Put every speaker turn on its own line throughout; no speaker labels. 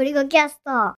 ゴリゴキャスト。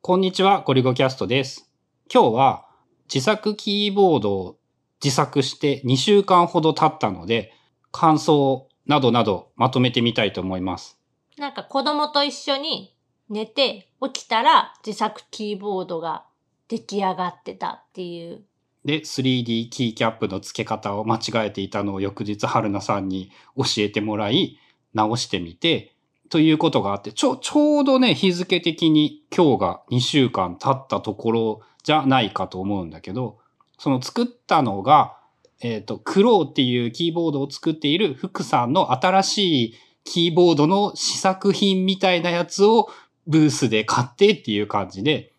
こんにちは、ゴリゴキャストです。今日は自作キーボードを自作して2週間ほど経ったので、感想などなどまとめてみたいと思います。
なんか子供と一緒に寝て起きたら自作キーボードが出来上がってたっていう。
で、3D キーキャップの付け方を間違えていたのを翌日春菜さんに教えてもらい、直してみて、ということがあって、ちょ、ちょうどね、日付的に今日が2週間経ったところじゃないかと思うんだけど、その作ったのが、えっ、と、クローっていうキーボードを作っている福さんの新しいキーボードの試作品みたいなやつをブースで買ってっていう感じで、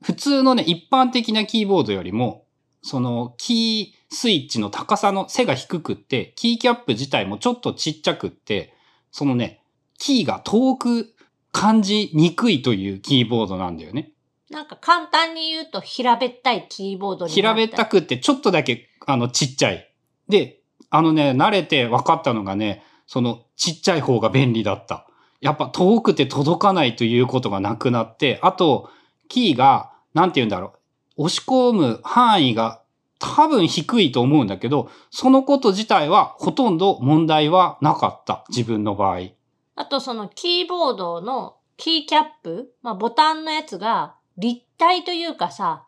普通のね、一般的なキーボードよりも、そのキースイッチの高さの背が低くって、キーキャップ自体もちょっとちっちゃくって、そのね、キーが遠く感じにくいというキーボードなんだよね。
なんか簡単に言うと平べったいキーボードにな
平べったくってちょっとだけあのちっちゃい。で、あのね、慣れて分かったのがね、そのちっちゃい方が便利だった。やっぱ遠くて届かないということがなくなって、あと、キーが、なんて言うんだろう。押し込む範囲が多分低いと思うんだけど、そのこと自体はほとんど問題はなかった。自分の場合。
あとそのキーボードのキーキャップ、まあボタンのやつが立体というかさ、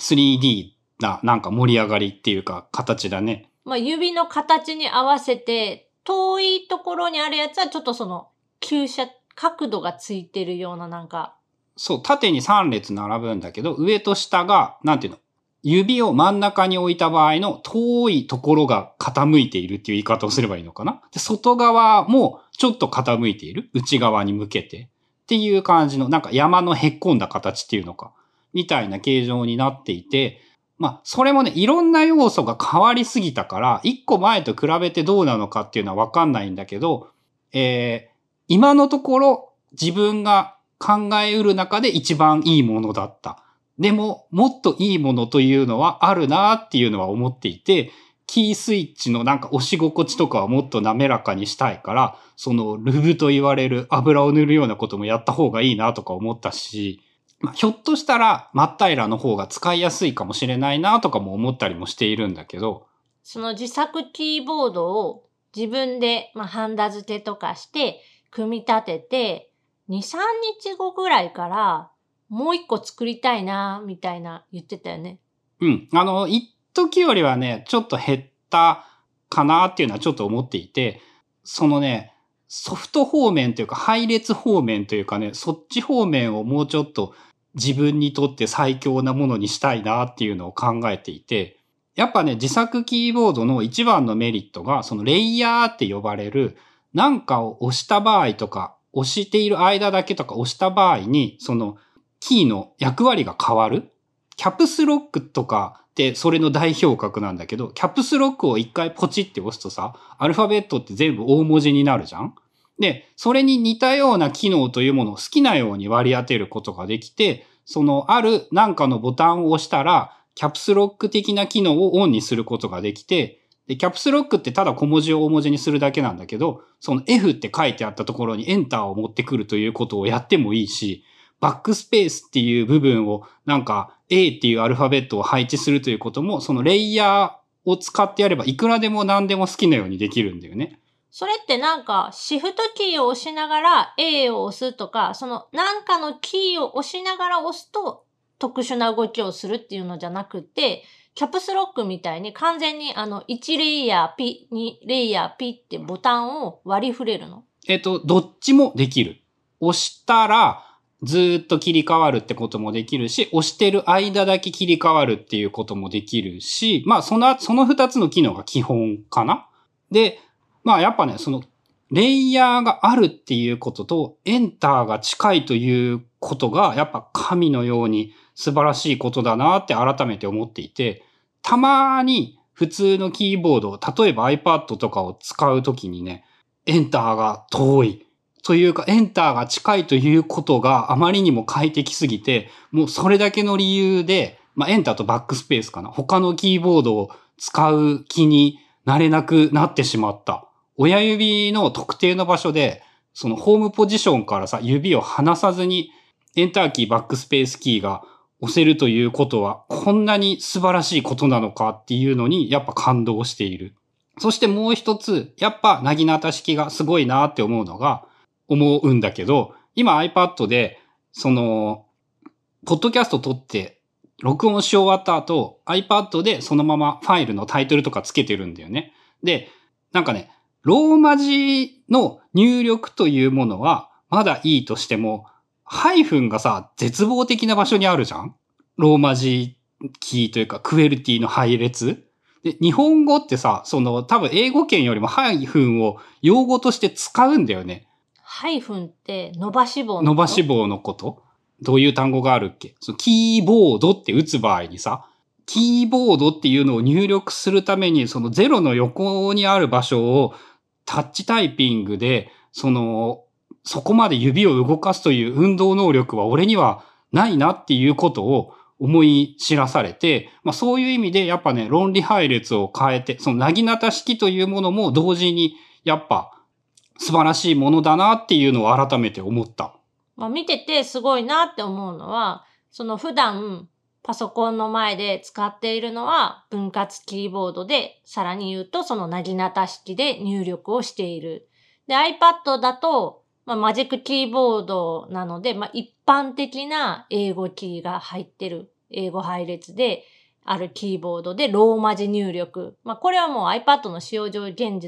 3D ななんか盛り上がりっていうか形だね。
まあ指の形に合わせて遠いところにあるやつはちょっとその急斜、角度がついてるようななんか、
そう、縦に3列並ぶんだけど、上と下が、なんていうの、指を真ん中に置いた場合の遠いところが傾いているっていう言い方をすればいいのかな？で外側もちょっと傾いている。内側に向けて。っていう感じの、なんか山のへっこんだ形っていうのか。みたいな形状になっていて、まあ、それもね、いろんな要素が変わりすぎたから、一個前と比べてどうなのかっていうのはわかんないんだけど、えー、今のところ自分が考えうる中で一番いいものだった。でも、もっといいものというのはあるなっていうのは思っていて、キースイッチのなんか押し心地とかはもっと滑らかにしたいから、そのルブと言われる油を塗るようなこともやった方がいいなとか思ったし、まあ、ひょっとしたら真っ平らの方が使いやすいかもしれないなとかも思ったりもしているんだけど、
その自作キーボードを自分で、まあ、ハンダ付けとかして、組み立てて、2、3日後ぐらいから、もう一個作りたいな、みたいな言ってたよね。
うん。あの、一時よりはね、ちょっと減ったかなっていうのはちょっと思っていて、そのね、ソフト方面というか、配列方面というかね、そっち方面をもうちょっと自分にとって最強なものにしたいなっていうのを考えていて、やっぱね、自作キーボードの一番のメリットが、そのレイヤーって呼ばれる、なんかを押した場合とか、押している間だけとか押した場合に、そのキーの役割が変わる？キャプスロックとかってそれの代表格なんだけど、キャプスロックを一回ポチって押すとさ、アルファベットって全部大文字になるじゃん？で、それに似たような機能というものを好きなように割り当てることができて、そのあるなんかのボタンを押したら、キャプスロック的な機能をオンにすることができて、で、キャプスロックってただ小文字を大文字にするだけなんだけど、その F って書いてあったところにエンターを持ってくるということをやってもいいし、バックスペースっていう部分をなんか A っていうアルファベットを配置するということも、そのレイヤーを使ってやればいくらでも何でも好きなようにできるんだよね。
それってなんか、シフトキーを押しながら A を押すとか、そのなんかのキーを押しながら押すと特殊な動きをするっていうのじゃなくて、キャプスロックみたいに完全にあの1レイヤーピ、2レイヤーピってボタンを割り振れるの？
えっと、どっちもできる。押したら、ずっと切り替わるってこともできるし、押してる間だけ切り替わるっていうこともできるし、まあ、その、その二つの機能が基本かな。で、まあ、やっぱね、その、レイヤーがあるっていうことと、エンターが近いということが、やっぱ神のように素晴らしいことだなって改めて思っていて、たまに普通のキーボード、例えば iPad とかを使うときにね、エンターが遠い。というか、エンターが近いということがあまりにも快適すぎて、もうそれだけの理由で、まあ、エンターとバックスペースかな。他のキーボードを使う気になれなくなってしまった。親指の特定の場所で、そのホームポジションからさ、指を離さずに、エンターキー、バックスペースキーが押せるということは、こんなに素晴らしいことなのかっていうのに、やっぱ感動している。そしてもう一つ、やっぱ、なぎなた式がすごいなって思うのが、思うんだけど、今 iPad で、その、ポッドキャスト撮って、録音し終わった後、iPad でそのままファイルのタイトルとかつけてるんだよね。で、なんかね、ローマ字の入力というものは、まだいいとしても、ハイフンがさ、絶望的な場所にあるじゃん？ローマ字キーというか、クエルティの配列で、日本語ってさ、その、多分英語圏よりもハイフンを用語として使うんだよね。
ハイフンって伸ばし棒の？
伸ばし棒のこと？どういう単語があるっけ？そのキーボードって打つ場合にさ、キーボードっていうのを入力するために、そのゼロの横にある場所をタッチタイピングで、その、そこまで指を動かすという運動能力は俺にはないなっていうことを思い知らされて、まあそういう意味でやっぱね、論理配列を変えて、そのなぎなた式というものも同時にやっぱ素晴らしいものだなっていうのを改めて思った。
まあ見ててすごいなって思うのは、その普段パソコンの前で使っているのは分割キーボードで、さらに言うとそのなぎなた式で入力をしている。で、iPad だと、まあ、マジックキーボードなので、まあ、一般的な英語キーが入ってる、英語配列であるキーボードでローマ字入力。まあ、これはもう iPad の使用上現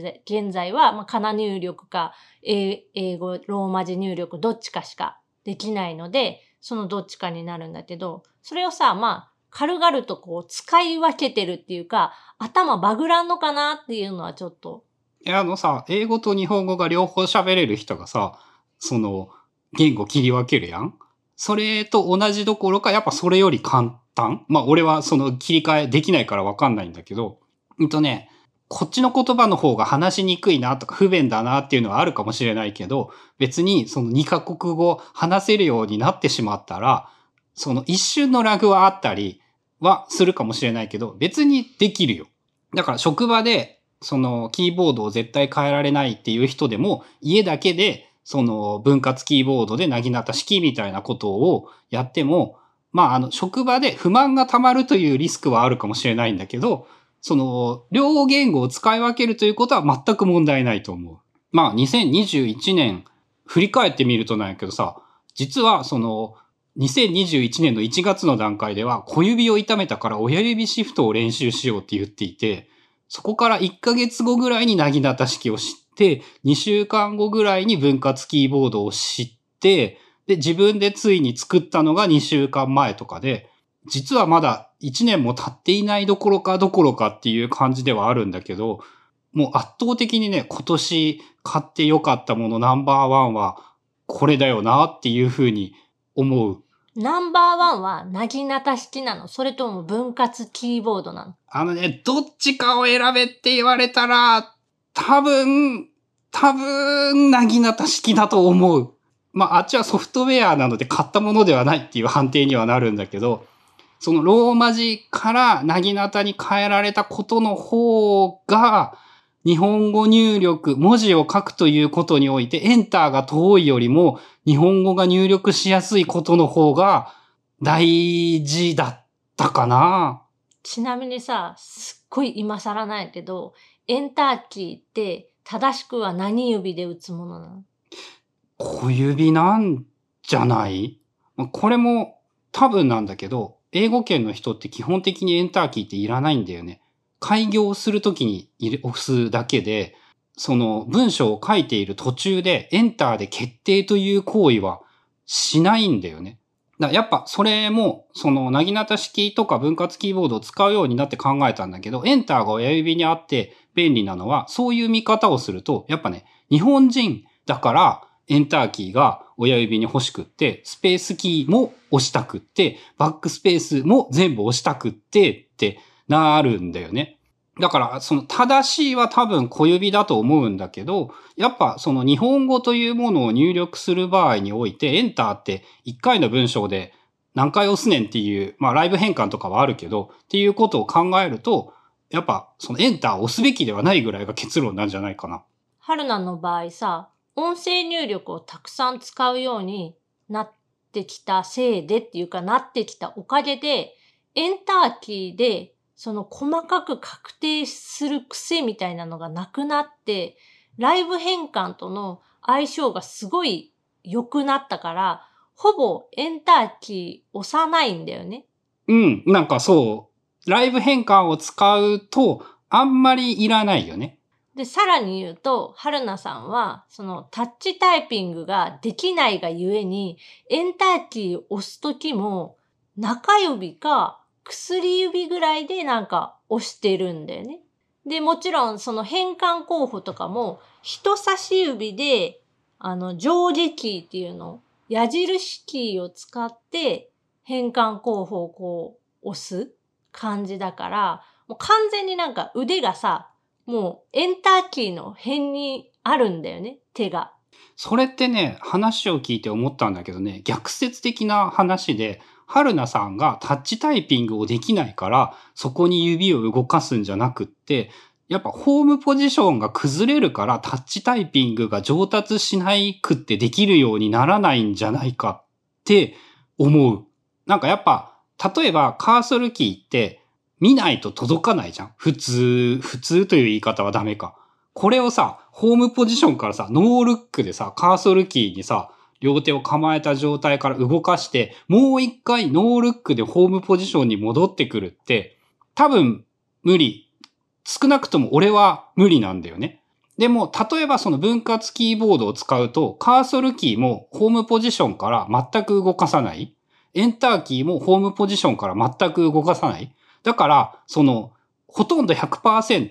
在は、まあ、カナ入力か、英英語、ローマ字入力どっちかしかできないので、そのどっちかになるんだけど、それをさ、まあ、軽々とこう使い分けてるっていうか、頭バグらんのかなっていうのはちょっと
いや、あのさ、英語と日本語が両方喋れる人がさ、その、言語切り分けるやんそれと同じどころか、やっぱそれより簡単まあ、俺はその切り替えできないからわかんないんだけど、うんとね、こっちの言葉の方が話しにくいなとか不便だなっていうのはあるかもしれないけど、別にその2カ国語話せるようになってしまったら、その一瞬のラグはあったりはするかもしれないけど、別にできるよ。だから職場でそのキーボードを絶対変えられないっていう人でも、家だけでその分割キーボードでなぎなた式みたいなことをやっても、まああの職場で不満が溜まるというリスクはあるかもしれないんだけど、その両言語を使い分けるということは全く問題ないと思う。まあ2021年振り返ってみるとなんやけどさ、実はその2021年の1月の段階では小指を痛めたから親指シフトを練習しようって言っていて、そこから1ヶ月後ぐらいになぎなた式を知って、2週間後ぐらいに分割キーボードを知って、で、自分でついに作ったのが2週間前とかで、実はまだ1年も経っていないどころかどころかっていう感じではあるんだけど、もう圧倒的にね、今年買ってよかったものナンバーワンはこれだよなっていうふうに思う。
ナンバーワンはなぎなた式なのそれとも分割キーボードなの？
あのね、どっちかを選べって言われたら、多分、多分、なぎなた式だと思う。まあ、あっちはソフトウェアなので買ったものではないっていう判定にはなるんだけど、そのローマ字からなぎなたに変えられたことの方が、日本語入力、文字を書くということにおいて、エンターが遠いよりも、日本語が入力しやすいことの方が大事だったかな。
ちなみにさ、すっごい今更なんやけど、エンターキーって正しくは何指で打つものなの？
小指なんじゃない？まあこれも多分なんだけど、英語圏の人って基本的にエンターキーっていらないんだよね。開業するときに押すだけで、その文章を書いている途中でエンターで決定という行為はしないんだよね。だやっぱそれも、その、なぎなた式とか分割キーボードを使うようになって考えたんだけど、エンターが親指にあって便利なのは、そういう見方をすると、やっぱね、日本人だから、エンターキーが親指に欲しくって、スペースキーも押したくって、バックスペースも全部押したくってってなるんだよね。だから、その正しいは多分小指だと思うんだけど、やっぱその日本語というものを入力する場合において、エンターって1回の文章で何回押すねんっていう、まあライブ変換とかはあるけど、っていうことを考えると、やっぱそのエンターを押すべきではないぐらいが結論なんじゃないかな。
春菜の場合さ、音声入力をたくさん使うようになってきたせいでっていうかなってきたおかげで、エンターキーでその細かく確定する癖みたいなのがなくなって、ライブ変換との相性がすごい良くなったから、ほぼエンターキー押さないんだよね。
うん、なんかそう、ライブ変換を使うと、あんまりいらないよね。
で、さらに言うと、春菜さんは、そのタッチタイピングができないがゆえに、エンターキーを押すときも、中指か薬指ぐらいでなんか押してるんだよね。で、もちろんその変換候補とかも、人差し指で、あの、上下キーっていうの、矢印キーを使って変換候補をこう押す感じだから、もう完全になんか腕がさ、もうエンターキーの辺にあるんだよね、手が。
それってね、話を聞いて思ったんだけどね、逆説的な話で、春菜さんがタッチタイピングをできないから、そこに指を動かすんじゃなくって、やっぱホームポジションが崩れるからタッチタイピングが上達しないくってできるようにならないんじゃないかって思う。なんかやっぱ、例えばカーソルキーって見ないと届かないじゃん。普通、普通という言い方はダメか。これをさ、ホームポジションからさ、ノールックでさ、カーソルキーにさ、両手を構えた状態から動かして、もう一回ノールックでホームポジションに戻ってくるって、多分無理少なくとも俺は無理なんだよね。でも、例えばその分割キーボードを使うと、カーソルキーもホームポジションから全く動かさない。エンターキーもホームポジションから全く動かさない。だから、その、ほとんど100%、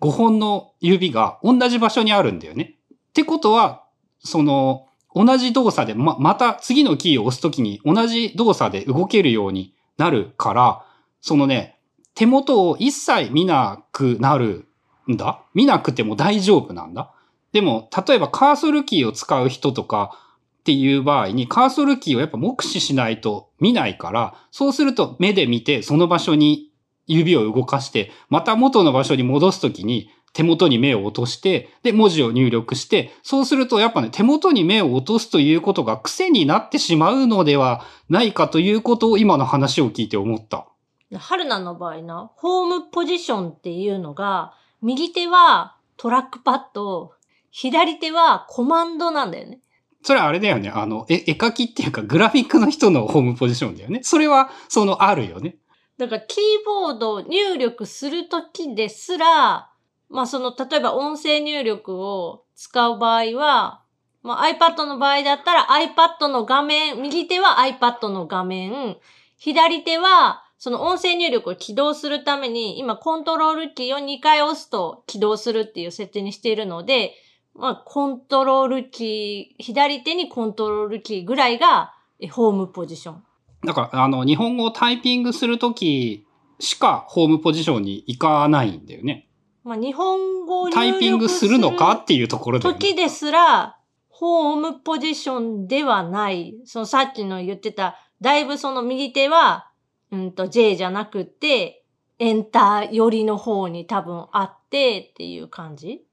5本の指が同じ場所にあるんだよね。ってことは、その、同じ動作で、ま、また次のキーを押すときに同じ動作で動けるようになるから、そのね、手元を一切見なくなるんだ？見なくても大丈夫なんだ？でも、例えばカーソルキーを使う人とかっていう場合に、カーソルキーをやっぱ目視しないと見ないから、そうすると目で見てその場所に指を動かして、また元の場所に戻すときに手元に目を落として、で、文字を入力して、そうするとやっぱね、手元に目を落とすということが癖になってしまうのではないかということを今の話を聞いて思った。
春菜の場合な、ホームポジションっていうのが、右手はトラックパッド、左手はコマンドなんだよね。
それはあれだよね。あの、絵絵描きっていうかグラフィックの人のホームポジションだよね。それは、その、あるよね。
だから、キーボード入力するときですら、まあその、例えば音声入力を使う場合は、まあ iPad の場合だったら iPad の画面、右手は iPad の画面、左手はその音声入力を起動するために、今コントロールキーを2回押すと起動するっていう設定にしているので、まあ、コントロールキー、左手にコントロールキーぐらいがホームポジション。
だから、あの、日本語をタイピングするときしかホームポジションに行かないんだよね。
まあ、日本語を
タイピングするのかっていうところ
で、ね。時ですら、ホームポジションではない。そのさっきの言ってた、だいぶその右手はうんと J じゃなくて、エンター寄りの方に多分あってっていう感じ？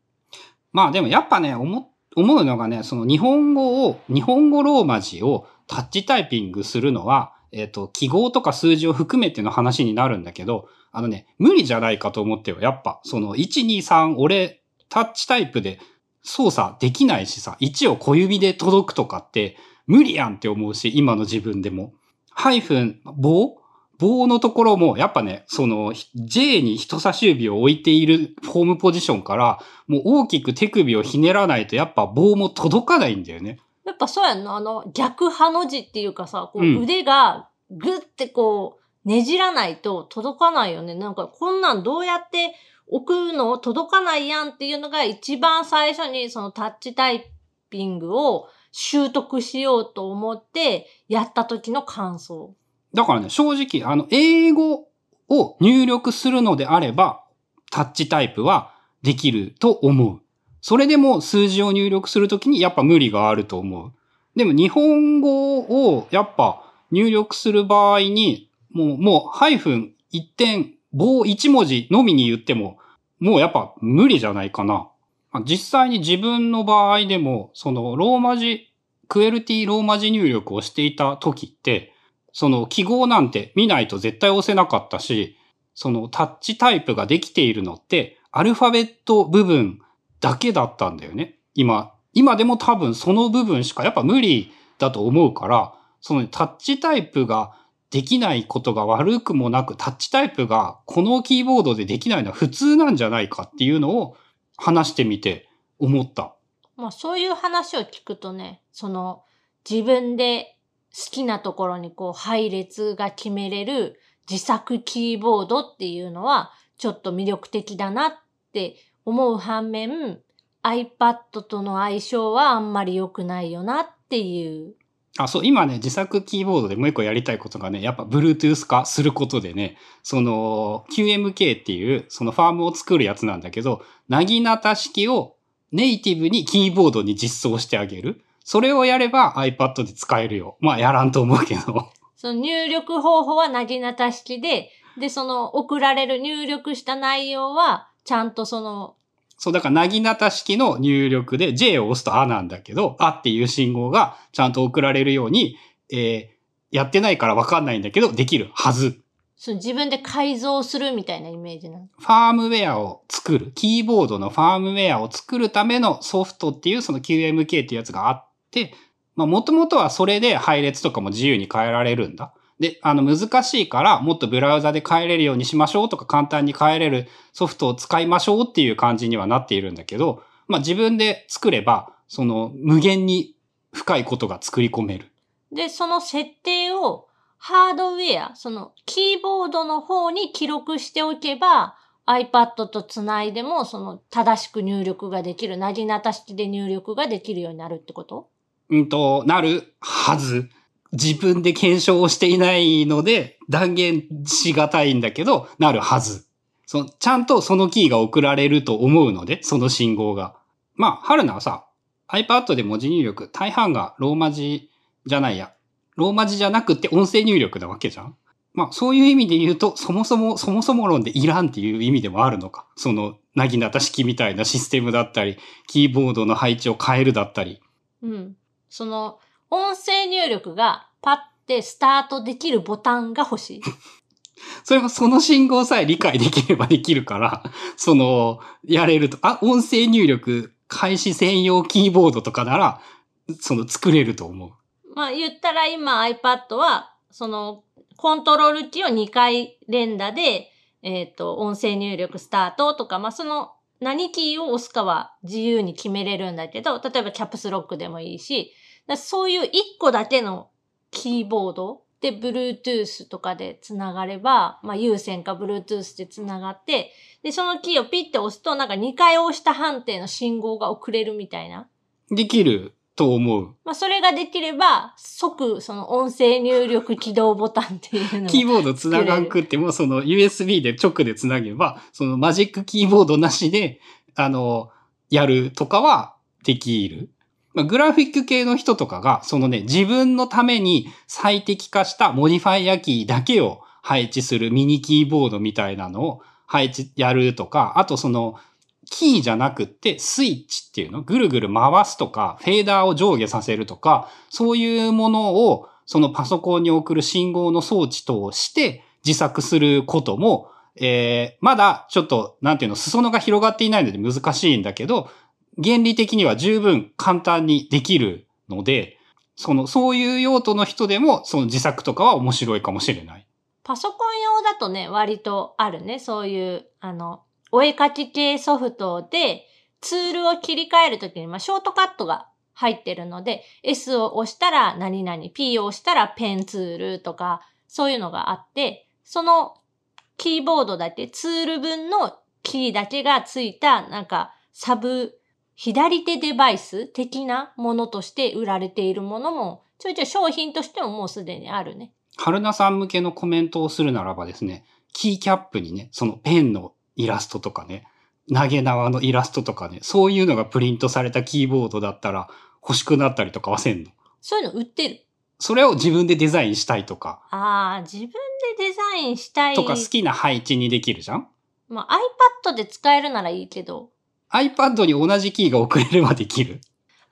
まあでもやっぱね、思、思うのがね、その日本語を、日本語ローマ字をタッチタイピングするのは、えっ、ー、と、記号とか数字を含めての話になるんだけど、あのね、無理じゃないかと思ってよ。やっぱ、その1、2、3、俺、タッチタイプで操作できないしさ、1を小指で届くとかって無理やんって思うし、今の自分でも。ハイフン、棒？棒のところも、やっぱね、その、J に人差し指を置いているフォームポジションから、もう大きく手首をひねらないと、やっぱ棒も届かないんだよね。
やっぱそうやんな。あの、逆ハの字っていうかさ、こう腕がぐってこう、ねじらないと届かないよね。なんか、こんなんどうやって置くの届かないやんっていうのが一番最初にそのタッチタイピングを習得しようと思ってやった時の感想。
だからね、正直、あの、英語を入力するのであれば、タッチタイプはできると思う。それでも数字を入力するときにやっぱ無理があると思う。でも日本語をやっぱ入力する場合に、もう、もう、ハイフン一点、棒一文字のみに言っても、もうやっぱ無理じゃないかな。実際に自分の場合でも、そのローマ字、クエルティローマ字入力をしていた時って、その記号なんて見ないと絶対押せなかったし、そのタッチタイプができているのって、アルファベット部分だけだったんだよね。今、今でも多分その部分しかやっぱ無理だと思うから、そのタッチタイプができないことが悪くもなく、タッチタイプがこのキーボードでできないのは普通なんじゃないかっていうのを話してみて思った。
まあそういう話を聞くとね、その自分で好きなところにこう配列が決めれる自作キーボードっていうのはちょっと魅力的だなって思う反面 iPad との相性はあんまり良くないよなっていう。
あ、そう、今ね、自作キーボードでもう一個やりたいことがね、やっぱ Bluetooth 化することでね、その QMK っていうそのファームを作るやつなんだけど、なぎなた式をネイティブにキーボードに実装してあげる。それをやれば iPad で使えるよ。まあやらんと思うけど。
その入力方法はなぎなた式で、で、その送られる入力した内容はちゃんとその
そう、だから、なぎなた式の入力で J を押すとあなんだけど、あっていう信号がちゃんと送られるように、えー、やってないからわかんないんだけど、できるはず。
その自分で改造するみたいなイメージなの？
ファームウェアを作る。キーボードのファームウェアを作るためのソフトっていうその QMK っていうやつがあって、まあもともとはそれで配列とかも自由に変えられるんだ。で、あの難しいからもっとブラウザで変えれるようにしましょうとか簡単に変えれるソフトを使いましょうっていう感じにはなっているんだけど、まあ自分で作れば、その無限に深いことが作り込める。
で、その設定をハードウェア、そのキーボードの方に記録しておけば iPad とつないでもその正しく入力ができる、なぎなた式で入力ができるようになるってこと？
うんと、なるはず。自分で検証をしていないので断言しがたいんだけど、なるはず。そちゃんとそのキーが送られると思うので、その信号が。まあ、春菜はさ、iPad で文字入力、大半がローマ字じゃないや。ローマ字じゃなくて音声入力なわけじゃんまあ、そういう意味で言うと、そもそも、そもそも論でいらんっていう意味でもあるのか。その、なぎなた式みたいなシステムだったり、キーボードの配置を変えるだったり。
うん。その音声入力がパッてスタートできるボタンが欲しい。
それもその信号さえ理解できればできるから、その、やれると、あ、音声入力開始専用キーボードとかなら、その作れると思う。
まあ言ったら今 iPad は、そのコントロールキーを2回連打で、えっ、と、音声入力スタートとか、まあその何キーを押すかは自由に決めれるんだけど、例えばキャプスロックでもいいし、だそういう1個だけのキーボードで Bluetooth とかでつながれば、まあ有線か Bluetooth でつながって、で、そのキーをピッて押すと、なんか2回押した判定の信号が送れるみたいな。
できると思う。
まあ、それができれば、即、その音声入力起動ボタンっていうの
キーボードつながんくっても、その USB で直でつなげば、そのマジックキーボードなしで、あの、やるとかはできる。まあ、グラフィック系の人とかが、そのね、自分のために最適化したモディファイアキーだけを配置するミニキーボードみたいなのを配置、やるとか、あとその、キーじゃなくってスイッチっていうの？ぐるぐる回すとか、フェーダーを上下させるとか、そういうものをそのパソコンに送る信号の装置として自作することも、えー、まだちょっと、なんていうの、裾野が広がっていないので難しいんだけど、原理的には十分簡単にできるので、その、そういう用途の人でも、その自作とかは面白いかもしれない。
パソコン用だとね、割とあるね。そういう、あの、お絵かき系ソフトで、ツールを切り替えるときに、まあ、ショートカットが入ってるので、S を押したら何々、P を押したらペンツールとか、そういうのがあって、そのキーボードだけ、ツール分のキーだけがついた、なんか、サブ、左手デバイス的なものとして売られているものも、ちょいちょい商品としてももうすでにあるね。
春菜さん向けのコメントをするならばですね、キーキャップにね、そのペンのイラストとかね、投げ縄のイラストとかね、そういうのがプリントされたキーボードだったら欲しくなったりとかはせんの？
そういうの売ってる。
それを自分でデザインしたいとか、
ああ、自分でデザインしたい。
とか好きな配置にできるじゃん？
まあ、iPad で使えるならいいけど、
iPad に同じキーが送れればできる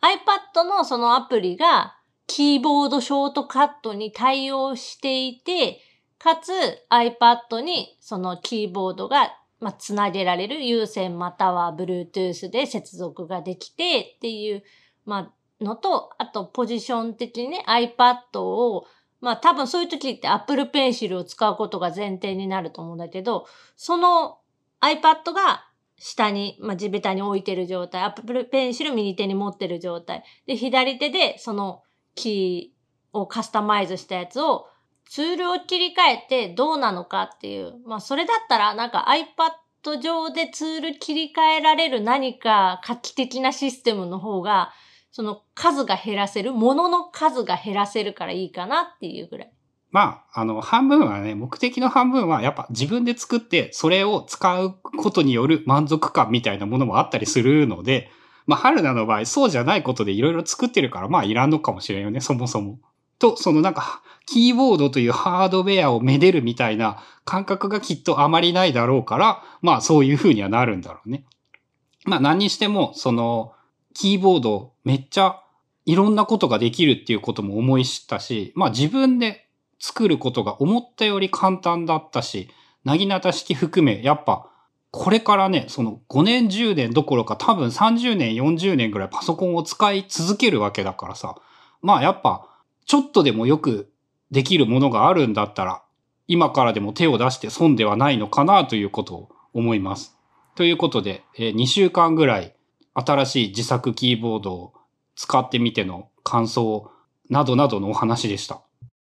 ？iPad のそのアプリがキーボードショートカットに対応していて、かつ iPad にそのキーボードがまあ、つなげられる有線または Bluetooth で接続ができてっていう、まあ、のと、あとポジション的にね iPad をまあ多分そういう時って Apple Pencil を使うことが前提になると思うんだけど、その iPad が下に、まあ地べたに置いてる状態、Apple Pencil 右手に持ってる状態。で、左手でそのキーをカスタマイズしたやつをツールを切り替えてどうなのかっていう。まあそれだったらなんか iPad 上でツール切り替えられる何か画期的なシステムの方がその数が減らせる、物の数が減らせるからいいかなっていうぐらい。
まあ、あの、半分はね、目的の半分はやっぱ自分で作って、それを使うことによる満足感みたいなものもあったりするので、まあ、春菜の場合、そうじゃないことでいろいろ作ってるから、まあ、いらんのかもしれんよね、そもそも。と、そのなんか、キーボードというハードウェアをめでるみたいな感覚がきっとあまりないだろうから、まあ、そういう風にはなるんだろうね。まあ、何にしても、その、キーボードめっちゃいろんなことができるっていうことも思い知ったし、まあ自分で作ることが思ったより簡単だったし、なぎなた式含め、やっぱ、これからね、その5年10年どころか多分30年40年ぐらいパソコンを使い続けるわけだからさ。まあやっぱ、ちょっとでもよくできるものがあるんだったら、今からでも手を出して損ではないのかなということを思います。ということで、え2週間ぐらい新しい自作キーボードを使ってみての感想などなどのお話でした。